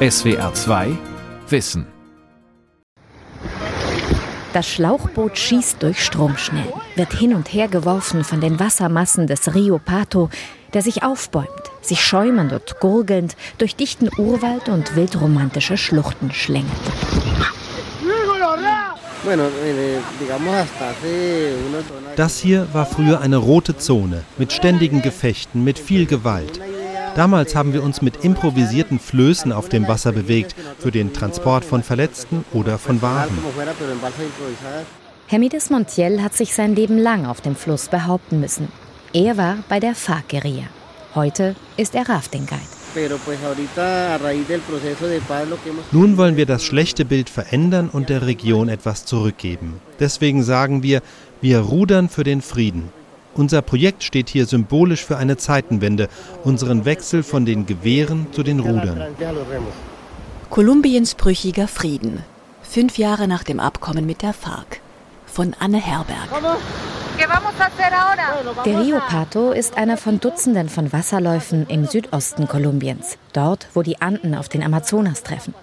SWR 2 Wissen. Das Schlauchboot schießt durch Stromschnellen, wird hin und her geworfen von den Wassermassen des Rio Pato, der sich aufbäumt, sich schäumend und gurgelnd durch dichten Urwald und wildromantische Schluchten schlängelt. Das hier war früher eine rote Zone mit ständigen Gefechten, mit viel Gewalt. Damals haben wir uns mit improvisierten Flößen auf dem Wasser bewegt, für den Transport von Verletzten oder von Waren. Hermides Montiel hat sich sein Leben lang auf dem Fluss behaupten müssen. Er war bei der FARC-Guerilla. Heute ist er Rafting-Guide. Nun wollen wir das schlechte Bild verändern und der Region etwas zurückgeben. Deswegen sagen wir, wir rudern für den Frieden. Unser Projekt steht hier symbolisch für eine Zeitenwende, unseren Wechsel von den Gewehren zu den Rudern. Kolumbiens brüchiger Frieden. Fünf Jahre nach dem Abkommen mit der FARC. Von Anne Herberg. Der Rio Pato ist einer von Dutzenden von Wasserläufen im Südosten Kolumbiens, dort, wo die Anden auf den Amazonas treffen.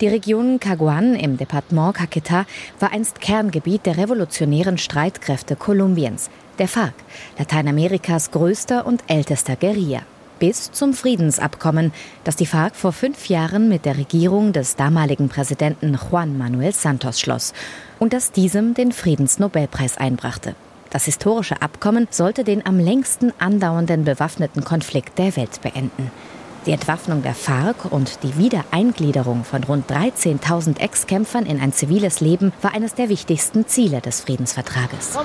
Die Region Caguan im Departement Caquetá war einst Kerngebiet der revolutionären Streitkräfte Kolumbiens, der FARC, Lateinamerikas größter und ältester Guerilla bis zum Friedensabkommen, das die FARC vor fünf Jahren mit der Regierung des damaligen Präsidenten Juan Manuel Santos schloss und das diesem den Friedensnobelpreis einbrachte. Das historische Abkommen sollte den am längsten andauernden bewaffneten Konflikt der Welt beenden. Die Entwaffnung der FARC und die Wiedereingliederung von rund 13.000 Ex-Kämpfern in ein ziviles Leben war eines der wichtigsten Ziele des Friedensvertrages.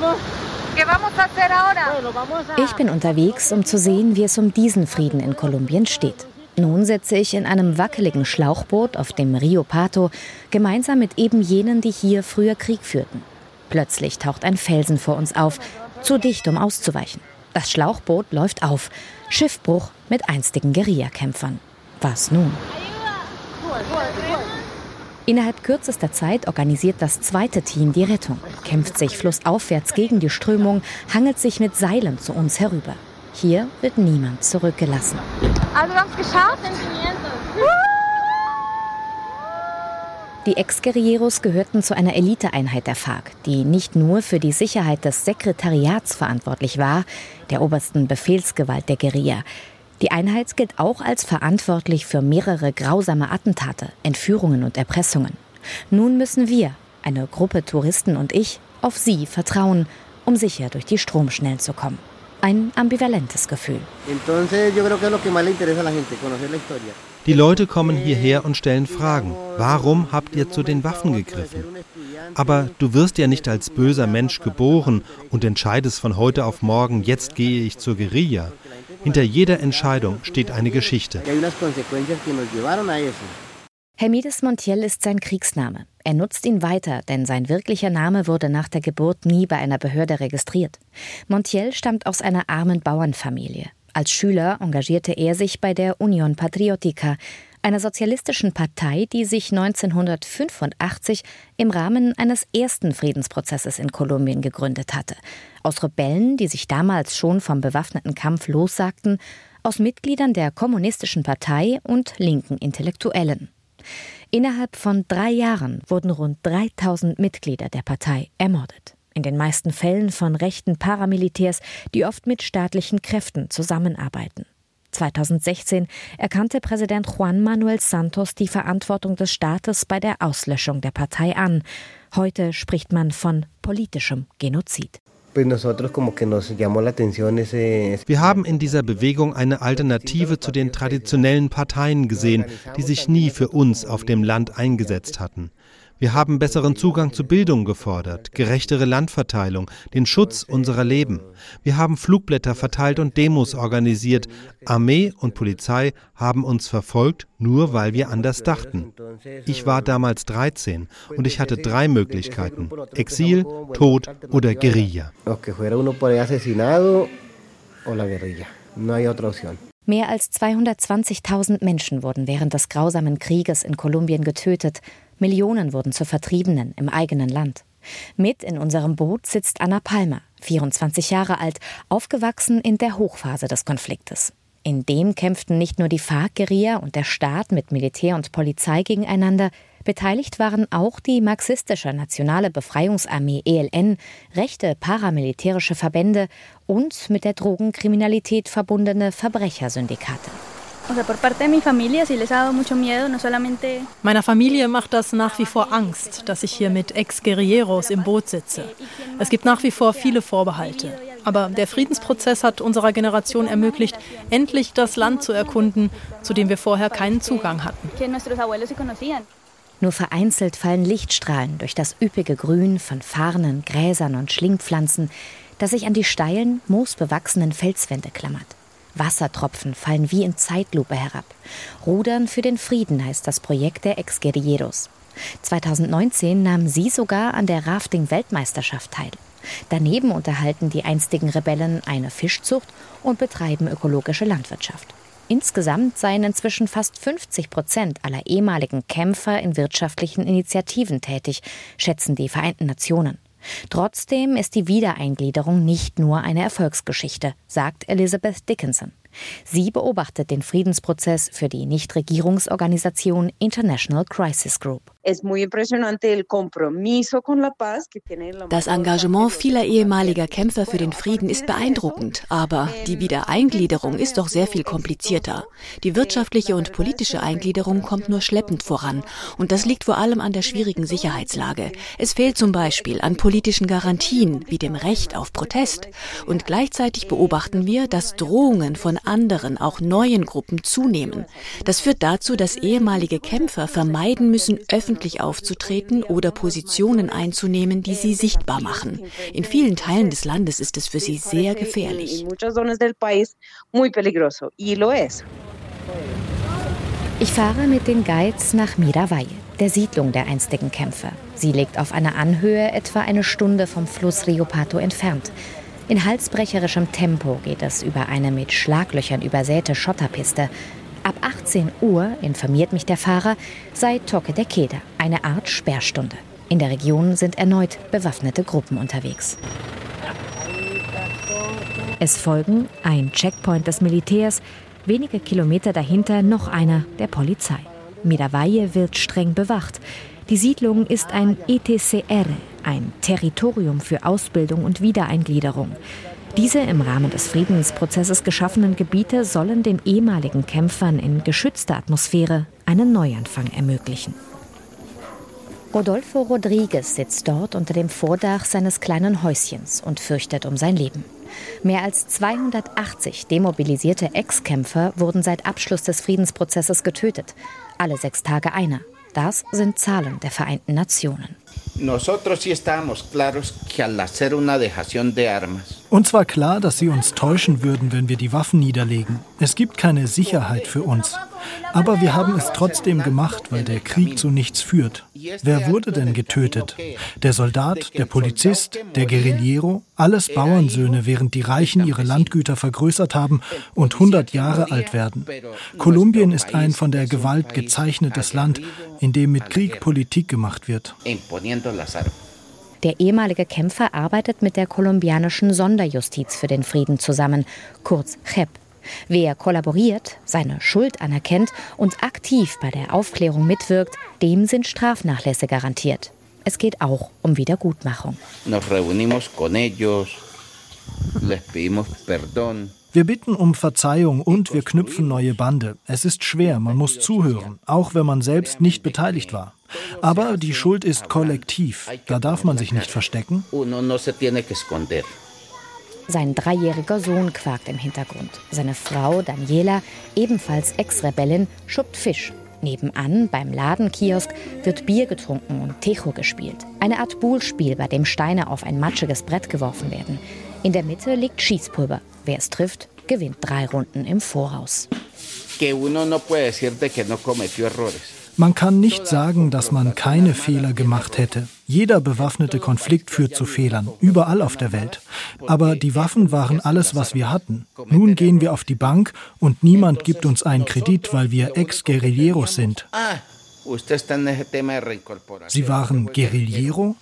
Ich bin unterwegs, um zu sehen, wie es um diesen Frieden in Kolumbien steht. Nun sitze ich in einem wackeligen Schlauchboot auf dem Rio Pato, gemeinsam mit eben jenen, die hier früher Krieg führten. Plötzlich taucht ein Felsen vor uns auf, zu dicht, um auszuweichen. Das Schlauchboot läuft auf. Schiffbruch mit einstigen Guerillakämpfern. Was nun? Innerhalb kürzester Zeit organisiert das zweite Team die Rettung, kämpft sich flussaufwärts gegen die Strömung, hangelt sich mit Seilen zu uns herüber. Hier wird niemand zurückgelassen. Also wir haben es geschafft. Die Ex-Guerilleros gehörten zu einer Eliteeinheit der FARC, die nicht nur für die Sicherheit des Sekretariats verantwortlich war, der obersten Befehlsgewalt der Guerilla. Die Einheit gilt auch als verantwortlich für mehrere grausame Attentate, Entführungen und Erpressungen. Nun müssen wir, eine Gruppe Touristen und ich, auf sie vertrauen, um sicher durch die Stromschnellen zu kommen. Ein ambivalentes Gefühl. Die Leute kommen hierher und stellen Fragen. Warum habt ihr zu den Waffen gegriffen? Aber du wirst ja nicht als böser Mensch geboren und entscheidest von heute auf morgen, jetzt gehe ich zur Guerilla. Hinter jeder Entscheidung steht eine Geschichte. Hermides Montiel ist sein Kriegsname. Er nutzt ihn weiter, denn sein wirklicher Name wurde nach der Geburt nie bei einer Behörde registriert. Montiel stammt aus einer armen Bauernfamilie. Als Schüler engagierte er sich bei der Union Patriotica, einer sozialistischen Partei, die sich 1985 im Rahmen eines ersten Friedensprozesses in Kolumbien gegründet hatte. Aus Rebellen, die sich damals schon vom bewaffneten Kampf lossagten, aus Mitgliedern der Kommunistischen Partei und linken Intellektuellen. Innerhalb von drei Jahren wurden rund 3000 Mitglieder der Partei ermordet in den meisten Fällen von rechten Paramilitärs, die oft mit staatlichen Kräften zusammenarbeiten. 2016 erkannte Präsident Juan Manuel Santos die Verantwortung des Staates bei der Auslöschung der Partei an. Heute spricht man von politischem Genozid. Wir haben in dieser Bewegung eine Alternative zu den traditionellen Parteien gesehen, die sich nie für uns auf dem Land eingesetzt hatten. Wir haben besseren Zugang zu Bildung gefordert, gerechtere Landverteilung, den Schutz unserer Leben. Wir haben Flugblätter verteilt und Demos organisiert. Armee und Polizei haben uns verfolgt, nur weil wir anders dachten. Ich war damals 13 und ich hatte drei Möglichkeiten. Exil, Tod oder Guerilla. Mehr als 220.000 Menschen wurden während des grausamen Krieges in Kolumbien getötet, Millionen wurden zu Vertriebenen im eigenen Land. Mit in unserem Boot sitzt Anna Palmer, 24 Jahre alt, aufgewachsen in der Hochphase des Konfliktes. In dem kämpften nicht nur die FARC-Guerilla und der Staat mit Militär und Polizei gegeneinander, beteiligt waren auch die marxistische Nationale Befreiungsarmee ELN, rechte paramilitärische Verbände und mit der Drogenkriminalität verbundene Verbrechersyndikate. Meiner Familie macht das nach wie vor Angst, dass ich hier mit Ex-Guerilleros im Boot sitze. Es gibt nach wie vor viele Vorbehalte. Aber der Friedensprozess hat unserer Generation ermöglicht, endlich das Land zu erkunden, zu dem wir vorher keinen Zugang hatten. Nur vereinzelt fallen Lichtstrahlen durch das üppige Grün von Farnen, Gräsern und Schlingpflanzen, das sich an die steilen, moosbewachsenen Felswände klammert. Wassertropfen fallen wie in Zeitlupe herab. Rudern für den Frieden heißt das Projekt der Ex-Guerilleros. 2019 nahmen sie sogar an der Rafting-Weltmeisterschaft teil. Daneben unterhalten die einstigen Rebellen eine Fischzucht und betreiben ökologische Landwirtschaft. Insgesamt seien inzwischen fast 50 Prozent aller ehemaligen Kämpfer in wirtschaftlichen Initiativen tätig, schätzen die Vereinten Nationen. Trotzdem ist die Wiedereingliederung nicht nur eine Erfolgsgeschichte, sagt Elizabeth Dickinson. Sie beobachtet den Friedensprozess für die Nichtregierungsorganisation International Crisis Group. Das Engagement vieler ehemaliger Kämpfer für den Frieden ist beeindruckend, aber die Wiedereingliederung ist doch sehr viel komplizierter. Die wirtschaftliche und politische Eingliederung kommt nur schleppend voran und das liegt vor allem an der schwierigen Sicherheitslage. Es fehlt zum Beispiel an politischen Garantien wie dem Recht auf Protest und gleichzeitig beobachten wir, dass Drohungen von anderen, auch neuen Gruppen zunehmen. Das führt dazu, dass ehemalige Kämpfer vermeiden müssen, öffentlich aufzutreten oder Positionen einzunehmen, die sie sichtbar machen. In vielen Teilen des Landes ist es für sie sehr gefährlich. Ich fahre mit den Guides nach Miravalles, der Siedlung der einstigen Kämpfer. Sie liegt auf einer Anhöhe etwa eine Stunde vom Fluss Rio Pato entfernt. In halsbrecherischem Tempo geht es über eine mit Schlaglöchern übersäte Schotterpiste. Ab 18 Uhr, informiert mich der Fahrer, sei Toke der Keda, eine Art Sperrstunde. In der Region sind erneut bewaffnete Gruppen unterwegs. Es folgen ein Checkpoint des Militärs, wenige Kilometer dahinter noch einer der Polizei. Miravalle wird streng bewacht. Die Siedlung ist ein ETCR, ein Territorium für Ausbildung und Wiedereingliederung. Diese im Rahmen des Friedensprozesses geschaffenen Gebiete sollen den ehemaligen Kämpfern in geschützter Atmosphäre einen Neuanfang ermöglichen. Rodolfo Rodriguez sitzt dort unter dem Vordach seines kleinen Häuschens und fürchtet um sein Leben. Mehr als 280 demobilisierte Ex-Kämpfer wurden seit Abschluss des Friedensprozesses getötet. Alle sechs Tage einer. Das sind Zahlen der Vereinten Nationen. Uns war klar, dass sie uns täuschen würden, wenn wir die Waffen niederlegen. Es gibt keine Sicherheit für uns. Aber wir haben es trotzdem gemacht, weil der Krieg zu nichts führt. Wer wurde denn getötet? Der Soldat, der Polizist, der Guerillero? Alles Bauernsöhne, während die Reichen ihre Landgüter vergrößert haben und 100 Jahre alt werden. Kolumbien ist ein von der Gewalt gezeichnetes Land, in dem mit Krieg Politik gemacht wird. Der ehemalige Kämpfer arbeitet mit der kolumbianischen Sonderjustiz für den Frieden zusammen, kurz CHEP. Wer kollaboriert, seine Schuld anerkennt und aktiv bei der Aufklärung mitwirkt, dem sind Strafnachlässe garantiert. Es geht auch um Wiedergutmachung. Wir bitten um Verzeihung und wir knüpfen neue Bande. Es ist schwer, man muss zuhören, auch wenn man selbst nicht beteiligt war. Aber die Schuld ist kollektiv, da darf man sich nicht verstecken. Sein dreijähriger Sohn quakt im Hintergrund. Seine Frau Daniela, ebenfalls Ex-Rebellin, schuppt Fisch. Nebenan, beim Ladenkiosk, wird Bier getrunken und Techo gespielt. Eine Art Buhlspiel, bei dem Steine auf ein matschiges Brett geworfen werden. In der Mitte liegt Schießpulver. Wer es trifft, gewinnt drei Runden im Voraus. Man kann nicht sagen, dass man keine Fehler gemacht hätte. Jeder bewaffnete Konflikt führt zu Fehlern, überall auf der Welt. Aber die Waffen waren alles, was wir hatten. Nun gehen wir auf die Bank und niemand gibt uns einen Kredit, weil wir Ex-Guerilleros sind. Sie waren Guerillero?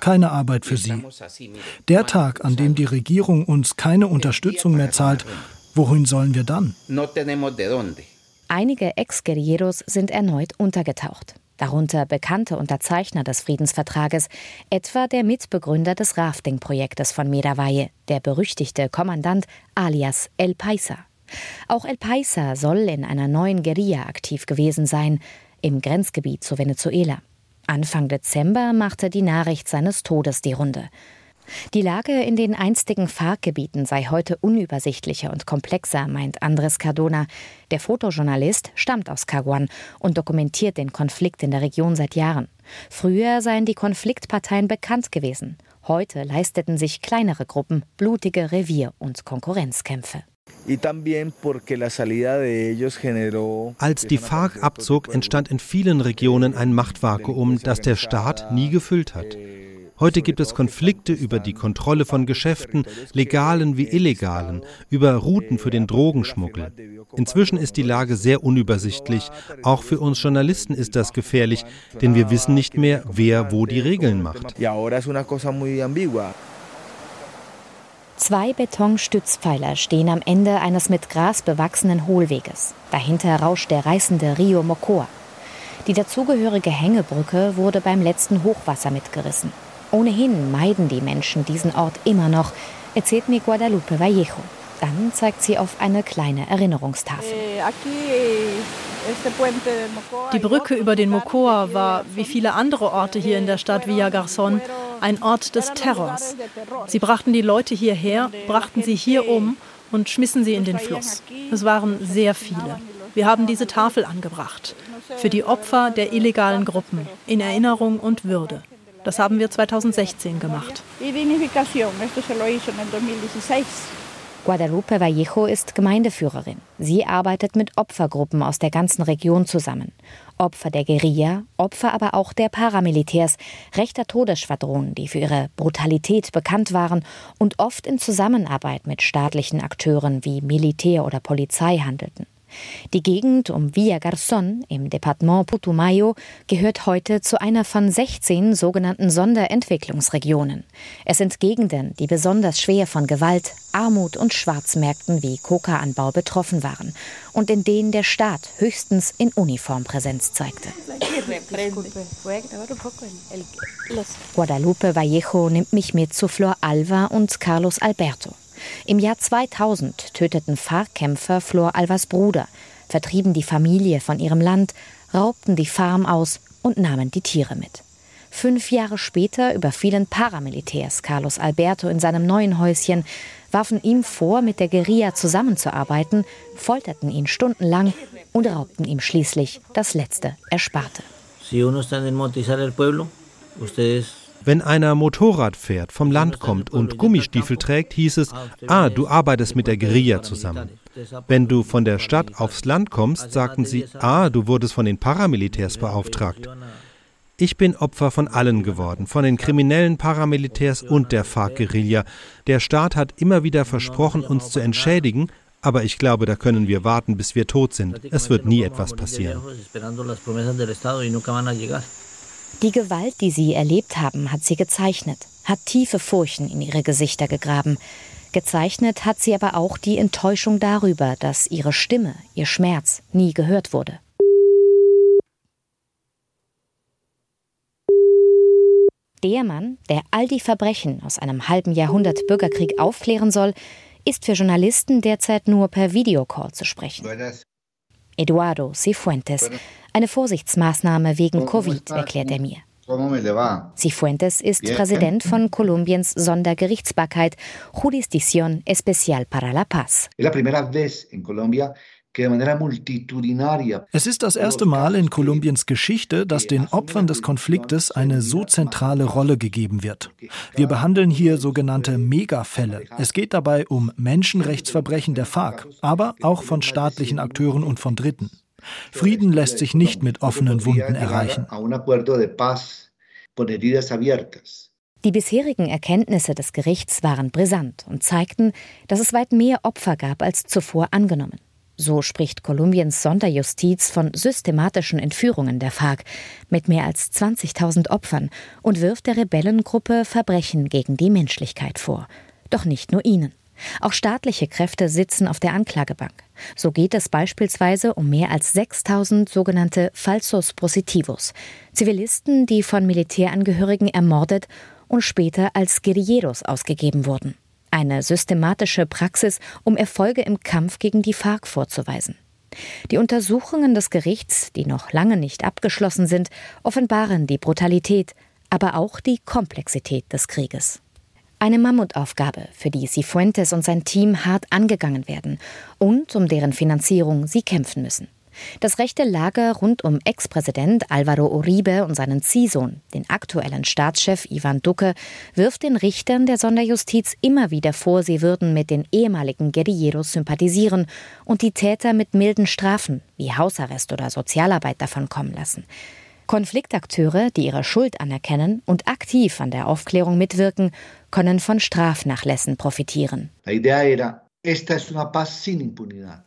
Keine Arbeit für Sie. Der Tag, an dem die Regierung uns keine Unterstützung mehr zahlt, Wohin sollen wir dann? Einige Ex-Guerilleros sind erneut untergetaucht. Darunter bekannte Unterzeichner des Friedensvertrages, etwa der Mitbegründer des Rafting-Projektes von Medavalle, der berüchtigte Kommandant alias El Paisa. Auch El Paisa soll in einer neuen Guerilla aktiv gewesen sein, im Grenzgebiet zu Venezuela. Anfang Dezember machte die Nachricht seines Todes die Runde. Die Lage in den einstigen FARC-Gebieten sei heute unübersichtlicher und komplexer, meint Andres Cardona. Der Fotojournalist stammt aus Caguan und dokumentiert den Konflikt in der Region seit Jahren. Früher seien die Konfliktparteien bekannt gewesen. Heute leisteten sich kleinere Gruppen blutige Revier- und Konkurrenzkämpfe. Als die FARC abzog, entstand in vielen Regionen ein Machtvakuum, das der Staat nie gefüllt hat. Heute gibt es Konflikte über die Kontrolle von Geschäften, legalen wie illegalen, über Routen für den Drogenschmuggel. Inzwischen ist die Lage sehr unübersichtlich. Auch für uns Journalisten ist das gefährlich, denn wir wissen nicht mehr, wer wo die Regeln macht. Zwei Betonstützpfeiler stehen am Ende eines mit Gras bewachsenen Hohlweges. Dahinter rauscht der reißende Rio Mocoa. Die dazugehörige Hängebrücke wurde beim letzten Hochwasser mitgerissen. Ohnehin meiden die Menschen diesen Ort immer noch, erzählt mir Guadalupe Vallejo. Dann zeigt sie auf eine kleine Erinnerungstafel. Eh, die Brücke über den Mocoa war, wie viele andere Orte hier in der Stadt Villa Garzón, ein Ort des Terrors. Sie brachten die Leute hierher, brachten sie hier um und schmissen sie in den Fluss. Es waren sehr viele. Wir haben diese Tafel angebracht. Für die Opfer der illegalen Gruppen, in Erinnerung und Würde. Das haben wir 2016 gemacht. Guadalupe Vallejo ist Gemeindeführerin. Sie arbeitet mit Opfergruppen aus der ganzen Region zusammen. Opfer der Guerilla, Opfer aber auch der Paramilitärs, rechter Todesschwadronen, die für ihre Brutalität bekannt waren und oft in Zusammenarbeit mit staatlichen Akteuren wie Militär oder Polizei handelten. Die Gegend um Villa Garzón im Departement Putumayo gehört heute zu einer von 16 sogenannten Sonderentwicklungsregionen. Es sind Gegenden, die besonders schwer von Gewalt, Armut und Schwarzmärkten wie Kokaanbau betroffen waren und in denen der Staat höchstens in Uniform Präsenz zeigte. Guadalupe Vallejo nimmt mich mit zu Flor Alva und Carlos Alberto. Im Jahr 2000 töteten FARC-Kämpfer Flor Alvas Bruder, vertrieben die Familie von ihrem Land, raubten die Farm aus und nahmen die Tiere mit. Fünf Jahre später überfielen Paramilitärs Carlos Alberto in seinem neuen Häuschen, warfen ihm vor, mit der Guerilla zusammenzuarbeiten, folterten ihn stundenlang und raubten ihm schließlich das letzte Ersparte. Si uno está en el pueblo, ustedes wenn einer Motorrad fährt, vom Land kommt und Gummistiefel trägt, hieß es, ah, du arbeitest mit der Guerilla zusammen. Wenn du von der Stadt aufs Land kommst, sagten sie, ah, du wurdest von den Paramilitärs beauftragt. Ich bin Opfer von allen geworden, von den kriminellen Paramilitärs und der FARC-Guerilla. Der Staat hat immer wieder versprochen, uns zu entschädigen, aber ich glaube, da können wir warten, bis wir tot sind. Es wird nie etwas passieren. Die Gewalt, die sie erlebt haben, hat sie gezeichnet, hat tiefe Furchen in ihre Gesichter gegraben. Gezeichnet hat sie aber auch die Enttäuschung darüber, dass ihre Stimme, ihr Schmerz nie gehört wurde. Der Mann, der all die Verbrechen aus einem halben Jahrhundert Bürgerkrieg aufklären soll, ist für Journalisten derzeit nur per Videocall zu sprechen. Eduardo Cifuentes, eine Vorsichtsmaßnahme wegen Covid, erklärt er mir. Cifuentes ist Präsident von Kolumbiens Sondergerichtsbarkeit Jurisdicción Especial para la Paz. Es ist das erste Mal in Kolumbiens Geschichte, dass den Opfern des Konfliktes eine so zentrale Rolle gegeben wird. Wir behandeln hier sogenannte Megafälle. Es geht dabei um Menschenrechtsverbrechen der FARC, aber auch von staatlichen Akteuren und von Dritten. Frieden lässt sich nicht mit offenen Wunden erreichen. Die bisherigen Erkenntnisse des Gerichts waren brisant und zeigten, dass es weit mehr Opfer gab als zuvor angenommen. So spricht Kolumbiens Sonderjustiz von systematischen Entführungen der FARC mit mehr als 20.000 Opfern und wirft der Rebellengruppe Verbrechen gegen die Menschlichkeit vor. Doch nicht nur ihnen. Auch staatliche Kräfte sitzen auf der Anklagebank. So geht es beispielsweise um mehr als 6000 sogenannte Falsos Positivos, Zivilisten, die von Militärangehörigen ermordet und später als Guerilleros ausgegeben wurden. Eine systematische Praxis, um Erfolge im Kampf gegen die FARC vorzuweisen. Die Untersuchungen des Gerichts, die noch lange nicht abgeschlossen sind, offenbaren die Brutalität, aber auch die Komplexität des Krieges. Eine Mammutaufgabe, für die Cifuentes und sein Team hart angegangen werden und um deren Finanzierung sie kämpfen müssen. Das rechte Lager rund um Ex-Präsident Alvaro Uribe und seinen Ziehsohn, den aktuellen Staatschef Ivan Duque, wirft den Richtern der Sonderjustiz immer wieder vor, sie würden mit den ehemaligen Guerilleros sympathisieren und die Täter mit milden Strafen wie Hausarrest oder Sozialarbeit davonkommen lassen. Konfliktakteure, die ihre Schuld anerkennen und aktiv an der Aufklärung mitwirken, können von Strafnachlässen profitieren.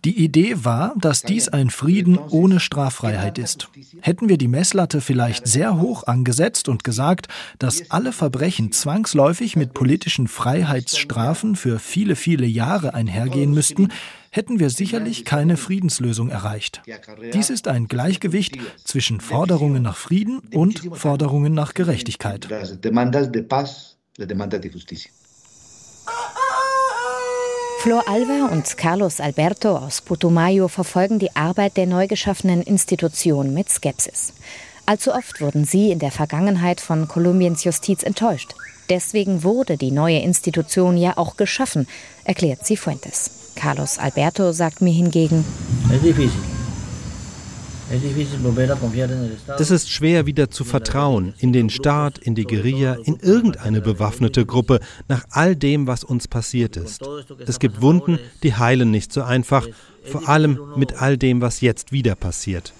Die Idee war, dass dies ein Frieden ohne Straffreiheit ist. Hätten wir die Messlatte vielleicht sehr hoch angesetzt und gesagt, dass alle Verbrechen zwangsläufig mit politischen Freiheitsstrafen für viele, viele Jahre einhergehen müssten, hätten wir sicherlich keine Friedenslösung erreicht. Dies ist ein Gleichgewicht zwischen Forderungen nach Frieden und Forderungen nach Gerechtigkeit. Flor Alva und Carlos Alberto aus Putumayo verfolgen die Arbeit der neu geschaffenen Institution mit Skepsis. Allzu oft wurden sie in der Vergangenheit von Kolumbiens Justiz enttäuscht. Deswegen wurde die neue Institution ja auch geschaffen, erklärt Cifuentes. Carlos Alberto sagt mir hingegen, es ist schwer wieder zu vertrauen in den Staat, in die Guerilla, in irgendeine bewaffnete Gruppe, nach all dem, was uns passiert ist. Es gibt Wunden, die heilen nicht so einfach, vor allem mit all dem, was jetzt wieder passiert.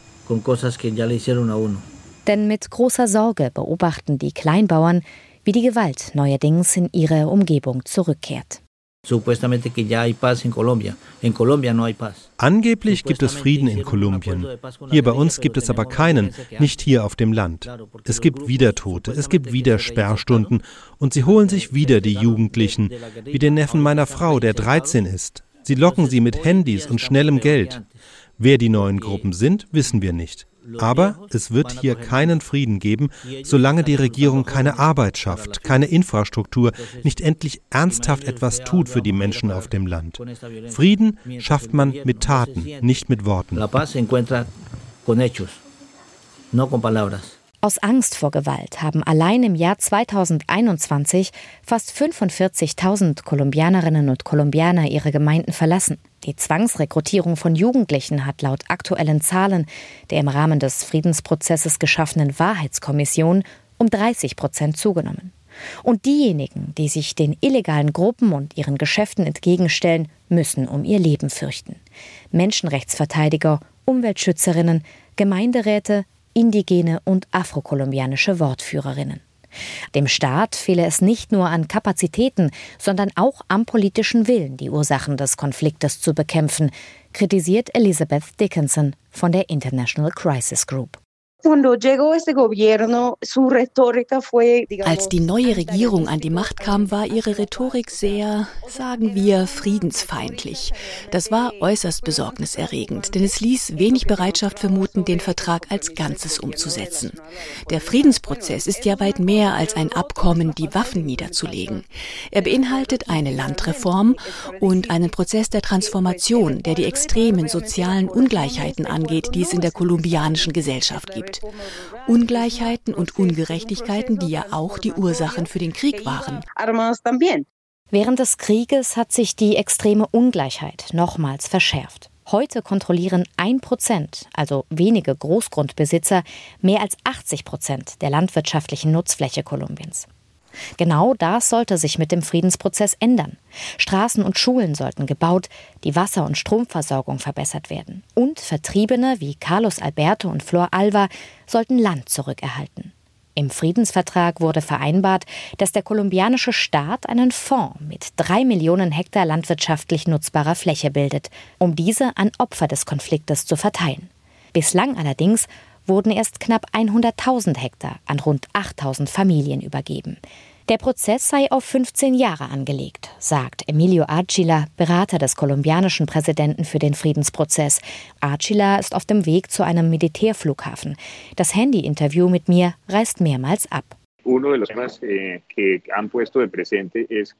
Denn mit großer Sorge beobachten die Kleinbauern, wie die Gewalt neuerdings in ihre Umgebung zurückkehrt. Angeblich gibt es Frieden in Kolumbien. Hier bei uns gibt es aber keinen, nicht hier auf dem Land. Es gibt wieder Tote, es gibt wieder Sperrstunden und sie holen sich wieder die Jugendlichen, wie den Neffen meiner Frau, der 13 ist. Sie locken sie mit Handys und schnellem Geld. Wer die neuen Gruppen sind, wissen wir nicht. Aber es wird hier keinen Frieden geben, solange die Regierung keine Arbeit schafft, keine Infrastruktur, nicht endlich ernsthaft etwas tut für die Menschen auf dem Land. Frieden schafft man mit Taten, nicht mit Worten. Aus Angst vor Gewalt haben allein im Jahr 2021 fast 45.000 Kolumbianerinnen und Kolumbianer ihre Gemeinden verlassen. Die Zwangsrekrutierung von Jugendlichen hat laut aktuellen Zahlen der im Rahmen des Friedensprozesses geschaffenen Wahrheitskommission um 30 Prozent zugenommen. Und diejenigen, die sich den illegalen Gruppen und ihren Geschäften entgegenstellen, müssen um ihr Leben fürchten. Menschenrechtsverteidiger, Umweltschützerinnen, Gemeinderäte, indigene und afrokolumbianische Wortführerinnen. Dem Staat fehle es nicht nur an Kapazitäten, sondern auch am politischen Willen, die Ursachen des Konfliktes zu bekämpfen, kritisiert Elizabeth Dickinson von der International Crisis Group. Als die neue Regierung an die Macht kam, war ihre Rhetorik sehr, sagen wir, friedensfeindlich. Das war äußerst besorgniserregend, denn es ließ wenig Bereitschaft vermuten, den Vertrag als Ganzes umzusetzen. Der Friedensprozess ist ja weit mehr als ein Abkommen, die Waffen niederzulegen. Er beinhaltet eine Landreform und einen Prozess der Transformation, der die extremen sozialen Ungleichheiten angeht, die es in der kolumbianischen Gesellschaft gibt gibt. Ungleichheiten und Ungerechtigkeiten, die ja auch die Ursachen für den Krieg waren. Während des Krieges hat sich die extreme Ungleichheit nochmals verschärft. Heute kontrollieren ein Prozent, also wenige Großgrundbesitzer, mehr als 80 Prozent der landwirtschaftlichen Nutzfläche Kolumbiens. Genau das sollte sich mit dem Friedensprozess ändern. Straßen und Schulen sollten gebaut, die Wasser- und Stromversorgung verbessert werden. Und Vertriebene wie Carlos Alberto und Flor Alva sollten Land zurückerhalten. Im Friedensvertrag wurde vereinbart, dass der kolumbianische Staat einen Fonds mit drei Millionen Hektar landwirtschaftlich nutzbarer Fläche bildet, um diese an Opfer des Konfliktes zu verteilen. Bislang allerdings wurden erst knapp 100.000 Hektar an rund 8.000 Familien übergeben. Der Prozess sei auf 15 Jahre angelegt, sagt Emilio Archila, Berater des kolumbianischen Präsidenten für den Friedensprozess. Archila ist auf dem Weg zu einem Militärflughafen. Das Handy-Interview mit mir reißt mehrmals ab. Eh,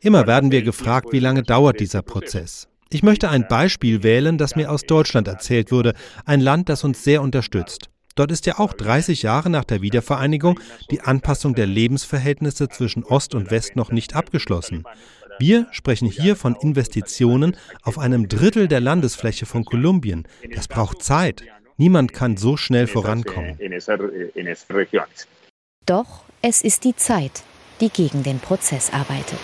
Immer werden wir gefragt, wie lange dauert dieser Prozess. Ich möchte ein Beispiel wählen, das mir aus Deutschland erzählt wurde, ein Land, das uns sehr unterstützt. Dort ist ja auch 30 Jahre nach der Wiedervereinigung die Anpassung der Lebensverhältnisse zwischen Ost und West noch nicht abgeschlossen. Wir sprechen hier von Investitionen auf einem Drittel der Landesfläche von Kolumbien. Das braucht Zeit. Niemand kann so schnell vorankommen. Doch es ist die Zeit, die gegen den Prozess arbeitet.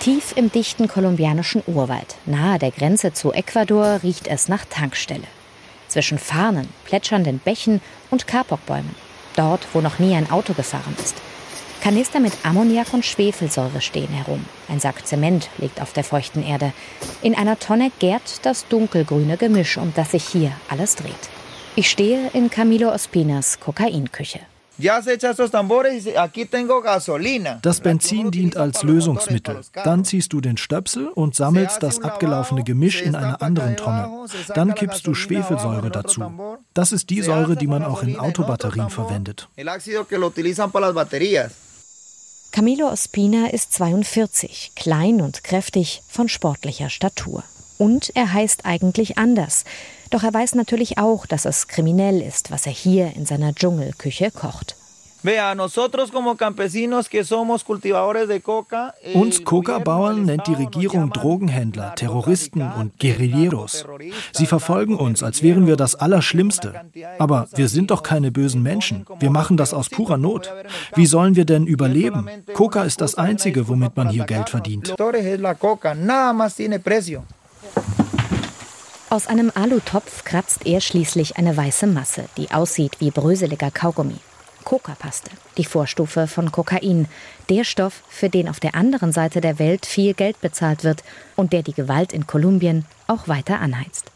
Tief im dichten kolumbianischen Urwald, nahe der Grenze zu Ecuador, riecht es nach Tankstelle zwischen Farnen, plätschernden Bächen und Kapokbäumen, dort, wo noch nie ein Auto gefahren ist. Kanister mit Ammoniak und Schwefelsäure stehen herum. Ein Sack Zement liegt auf der feuchten Erde. In einer Tonne gärt das dunkelgrüne Gemisch, um das sich hier alles dreht. Ich stehe in Camilo Ospinas Kokainküche. Das Benzin dient als Lösungsmittel. Dann ziehst du den Stöpsel und sammelst das abgelaufene Gemisch in einer anderen Tonne. Dann kippst du Schwefelsäure dazu. Das ist die Säure, die man auch in Autobatterien verwendet. Camilo Ospina ist 42, klein und kräftig, von sportlicher Statur. Und er heißt eigentlich anders. Doch er weiß natürlich auch, dass es kriminell ist, was er hier in seiner Dschungelküche kocht. Eh, Uns Coca-Bauern nennt die Regierung Drogenhändler, Terroristen und Guerilleros. Sie verfolgen uns, als wären wir das Allerschlimmste. Aber wir sind doch keine bösen Menschen. Wir machen das aus purer Not. Wie sollen wir denn überleben? Coca ist das Einzige, womit man hier Geld verdient. Aus einem Alutopf kratzt er schließlich eine weiße Masse, die aussieht wie bröseliger Kaugummi. Coca-Paste, die Vorstufe von Kokain, der Stoff, für den auf der anderen Seite der Welt viel Geld bezahlt wird und der die Gewalt in Kolumbien auch weiter anheizt.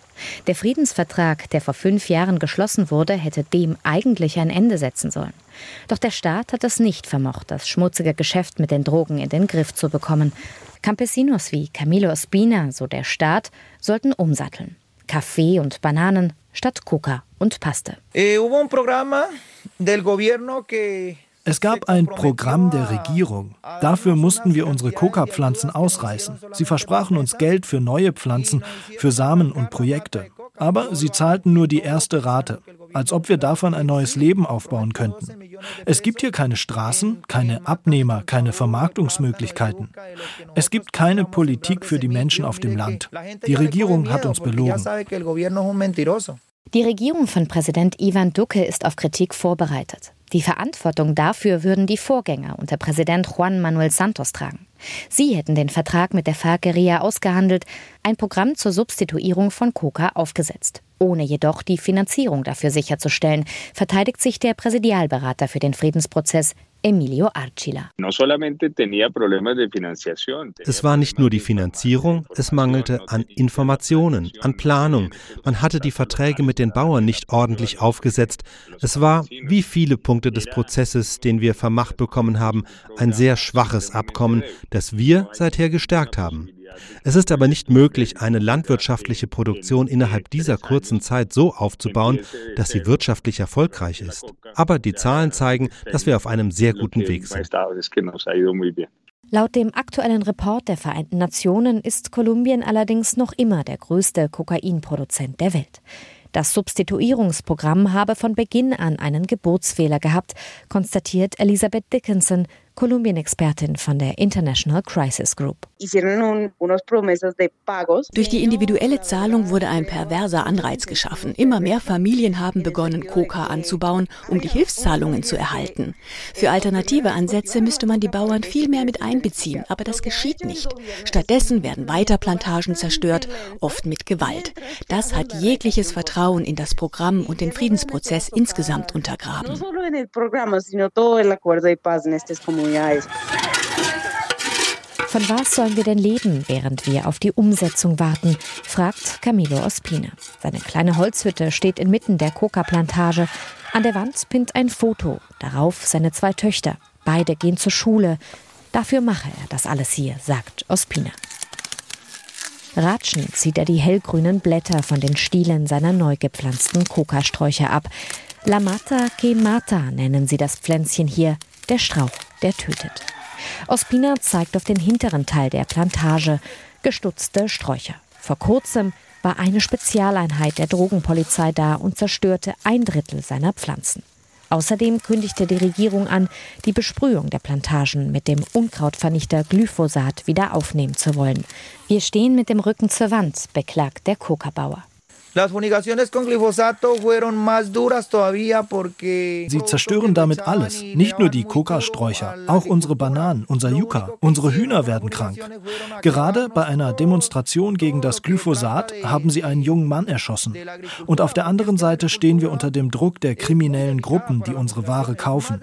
Der Friedensvertrag, der vor fünf Jahren geschlossen wurde, hätte dem eigentlich ein Ende setzen sollen. Doch der Staat hat es nicht vermocht, das schmutzige Geschäft mit den Drogen in den Griff zu bekommen. Campesinos wie Camilo Espina, so der Staat, sollten umsatteln. Kaffee und Bananen statt Coca und Paste. Eh, es gab ein Programm der Regierung. Dafür mussten wir unsere Coca-Pflanzen ausreißen. Sie versprachen uns Geld für neue Pflanzen, für Samen und Projekte. Aber sie zahlten nur die erste Rate, als ob wir davon ein neues Leben aufbauen könnten. Es gibt hier keine Straßen, keine Abnehmer, keine Vermarktungsmöglichkeiten. Es gibt keine Politik für die Menschen auf dem Land. Die Regierung hat uns belogen. Die Regierung von Präsident Ivan Duque ist auf Kritik vorbereitet. Die Verantwortung dafür würden die Vorgänger unter Präsident Juan Manuel Santos tragen. Sie hätten den Vertrag mit der FARC-Guerilla ausgehandelt, ein Programm zur Substituierung von Coca aufgesetzt. Ohne jedoch die Finanzierung dafür sicherzustellen, verteidigt sich der Präsidialberater für den Friedensprozess Emilio Archila. Es war nicht nur die Finanzierung, es mangelte an Informationen, an Planung. Man hatte die Verträge mit den Bauern nicht ordentlich aufgesetzt. Es war, wie viele Punkte des Prozesses, den wir vermacht bekommen haben, ein sehr schwaches Abkommen, das wir seither gestärkt haben. Es ist aber nicht möglich, eine landwirtschaftliche Produktion innerhalb dieser kurzen Zeit so aufzubauen, dass sie wirtschaftlich erfolgreich ist. Aber die Zahlen zeigen, dass wir auf einem sehr guten Weg sind. Laut dem aktuellen Report der Vereinten Nationen ist Kolumbien allerdings noch immer der größte Kokainproduzent der Welt. Das Substituierungsprogramm habe von Beginn an einen Geburtsfehler gehabt, konstatiert Elisabeth Dickinson, Kolumbien-Expertin von der International Crisis Group. Durch die individuelle Zahlung wurde ein perverser Anreiz geschaffen. Immer mehr Familien haben begonnen, Coca anzubauen, um die Hilfszahlungen zu erhalten. Für alternative Ansätze müsste man die Bauern viel mehr mit einbeziehen, aber das geschieht nicht. Stattdessen werden weiter Plantagen zerstört, oft mit Gewalt. Das hat jegliches Vertrauen in das Programm und den Friedensprozess insgesamt untergraben. Von was sollen wir denn leben, während wir auf die Umsetzung warten? fragt Camilo Ospina. Seine kleine Holzhütte steht inmitten der Coca-Plantage. An der Wand pinnt ein Foto, darauf seine zwei Töchter. Beide gehen zur Schule. Dafür mache er das alles hier, sagt Ospina. Ratschend zieht er die hellgrünen Blätter von den Stielen seiner neu gepflanzten Kokasträucher ab. La Mata que Mata nennen sie das Pflänzchen hier, der Strauch, der tötet. Ospina zeigt auf den hinteren Teil der Plantage, gestutzte Sträucher. Vor kurzem war eine Spezialeinheit der Drogenpolizei da und zerstörte ein Drittel seiner Pflanzen. Außerdem kündigte die Regierung an, die Besprühung der Plantagen mit dem Unkrautvernichter Glyphosat wieder aufnehmen zu wollen. Wir stehen mit dem Rücken zur Wand, beklagt der Kokabauer. Las fumigaciones con glifosato fueron más duras todavía porque Sie zerstören damit alles, nicht nur die Kokasträucher, auch unsere Bananen, unser Yucca, unsere Hühner werden krank. Gerade bei einer Demonstration gegen das Glyphosat haben sie einen jungen Mann erschossen. Und auf der anderen Seite stehen wir unter dem Druck der kriminellen Gruppen, die unsere Ware kaufen.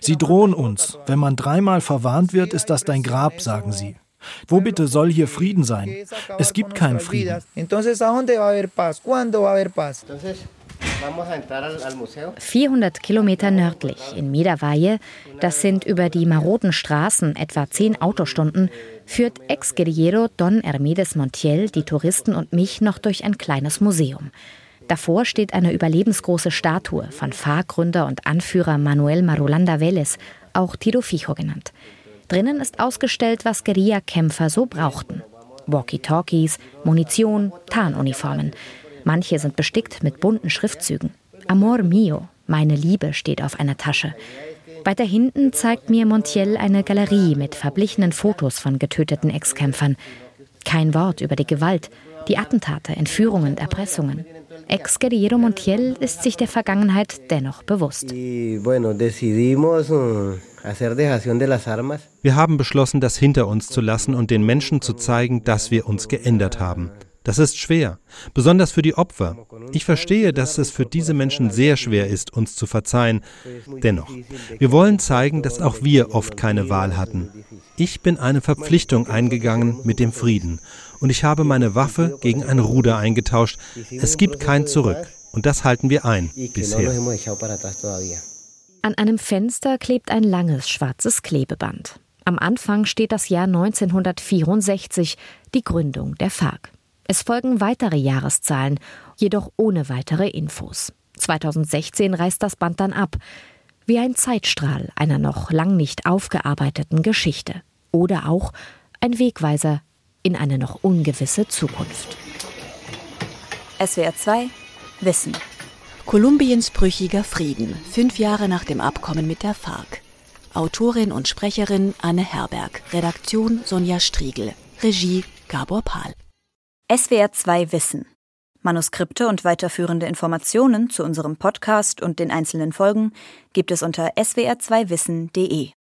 Sie drohen uns. Wenn man dreimal verwarnt wird, ist das dein Grab, sagen sie. Wo bitte soll hier Frieden sein? Es gibt keinen Frieden. 400 Kilometer nördlich in Miederweihe, das sind über die maroden Straßen etwa 10 Autostunden, führt Ex-Guerillero Don Hermedes Montiel die Touristen und mich noch durch ein kleines Museum. Davor steht eine überlebensgroße Statue von Fahrgründer und Anführer Manuel Marulanda Vélez, auch Tiro Fijo genannt. Drinnen ist ausgestellt, was Guerillakämpfer so brauchten. Walkie-Talkies, Munition, Tarnuniformen. Manche sind bestickt mit bunten Schriftzügen. Amor mio, meine Liebe steht auf einer Tasche. Weiter hinten zeigt mir Montiel eine Galerie mit verblichenen Fotos von getöteten Ex-Kämpfern. Kein Wort über die Gewalt, die Attentate, Entführungen Erpressungen. Ex-Guerillero Montiel ist sich der Vergangenheit dennoch bewusst. Wir haben beschlossen, das hinter uns zu lassen und den Menschen zu zeigen, dass wir uns geändert haben. Das ist schwer, besonders für die Opfer. Ich verstehe, dass es für diese Menschen sehr schwer ist, uns zu verzeihen. Dennoch, wir wollen zeigen, dass auch wir oft keine Wahl hatten. Ich bin eine Verpflichtung eingegangen mit dem Frieden und ich habe meine Waffe gegen ein Ruder eingetauscht. Es gibt kein Zurück und das halten wir ein bisher. An einem Fenster klebt ein langes schwarzes Klebeband. Am Anfang steht das Jahr 1964, die Gründung der FARC. Es folgen weitere Jahreszahlen, jedoch ohne weitere Infos. 2016 reißt das Band dann ab, wie ein Zeitstrahl einer noch lang nicht aufgearbeiteten Geschichte oder auch ein Wegweiser in eine noch ungewisse Zukunft. SWR 2 Wissen Kolumbiens brüchiger Frieden, fünf Jahre nach dem Abkommen mit der FARC. Autorin und Sprecherin Anne Herberg, Redaktion Sonja Striegel, Regie Gabor Pahl. SWR 2 Wissen. Manuskripte und weiterführende Informationen zu unserem Podcast und den einzelnen Folgen gibt es unter swr2wissen.de.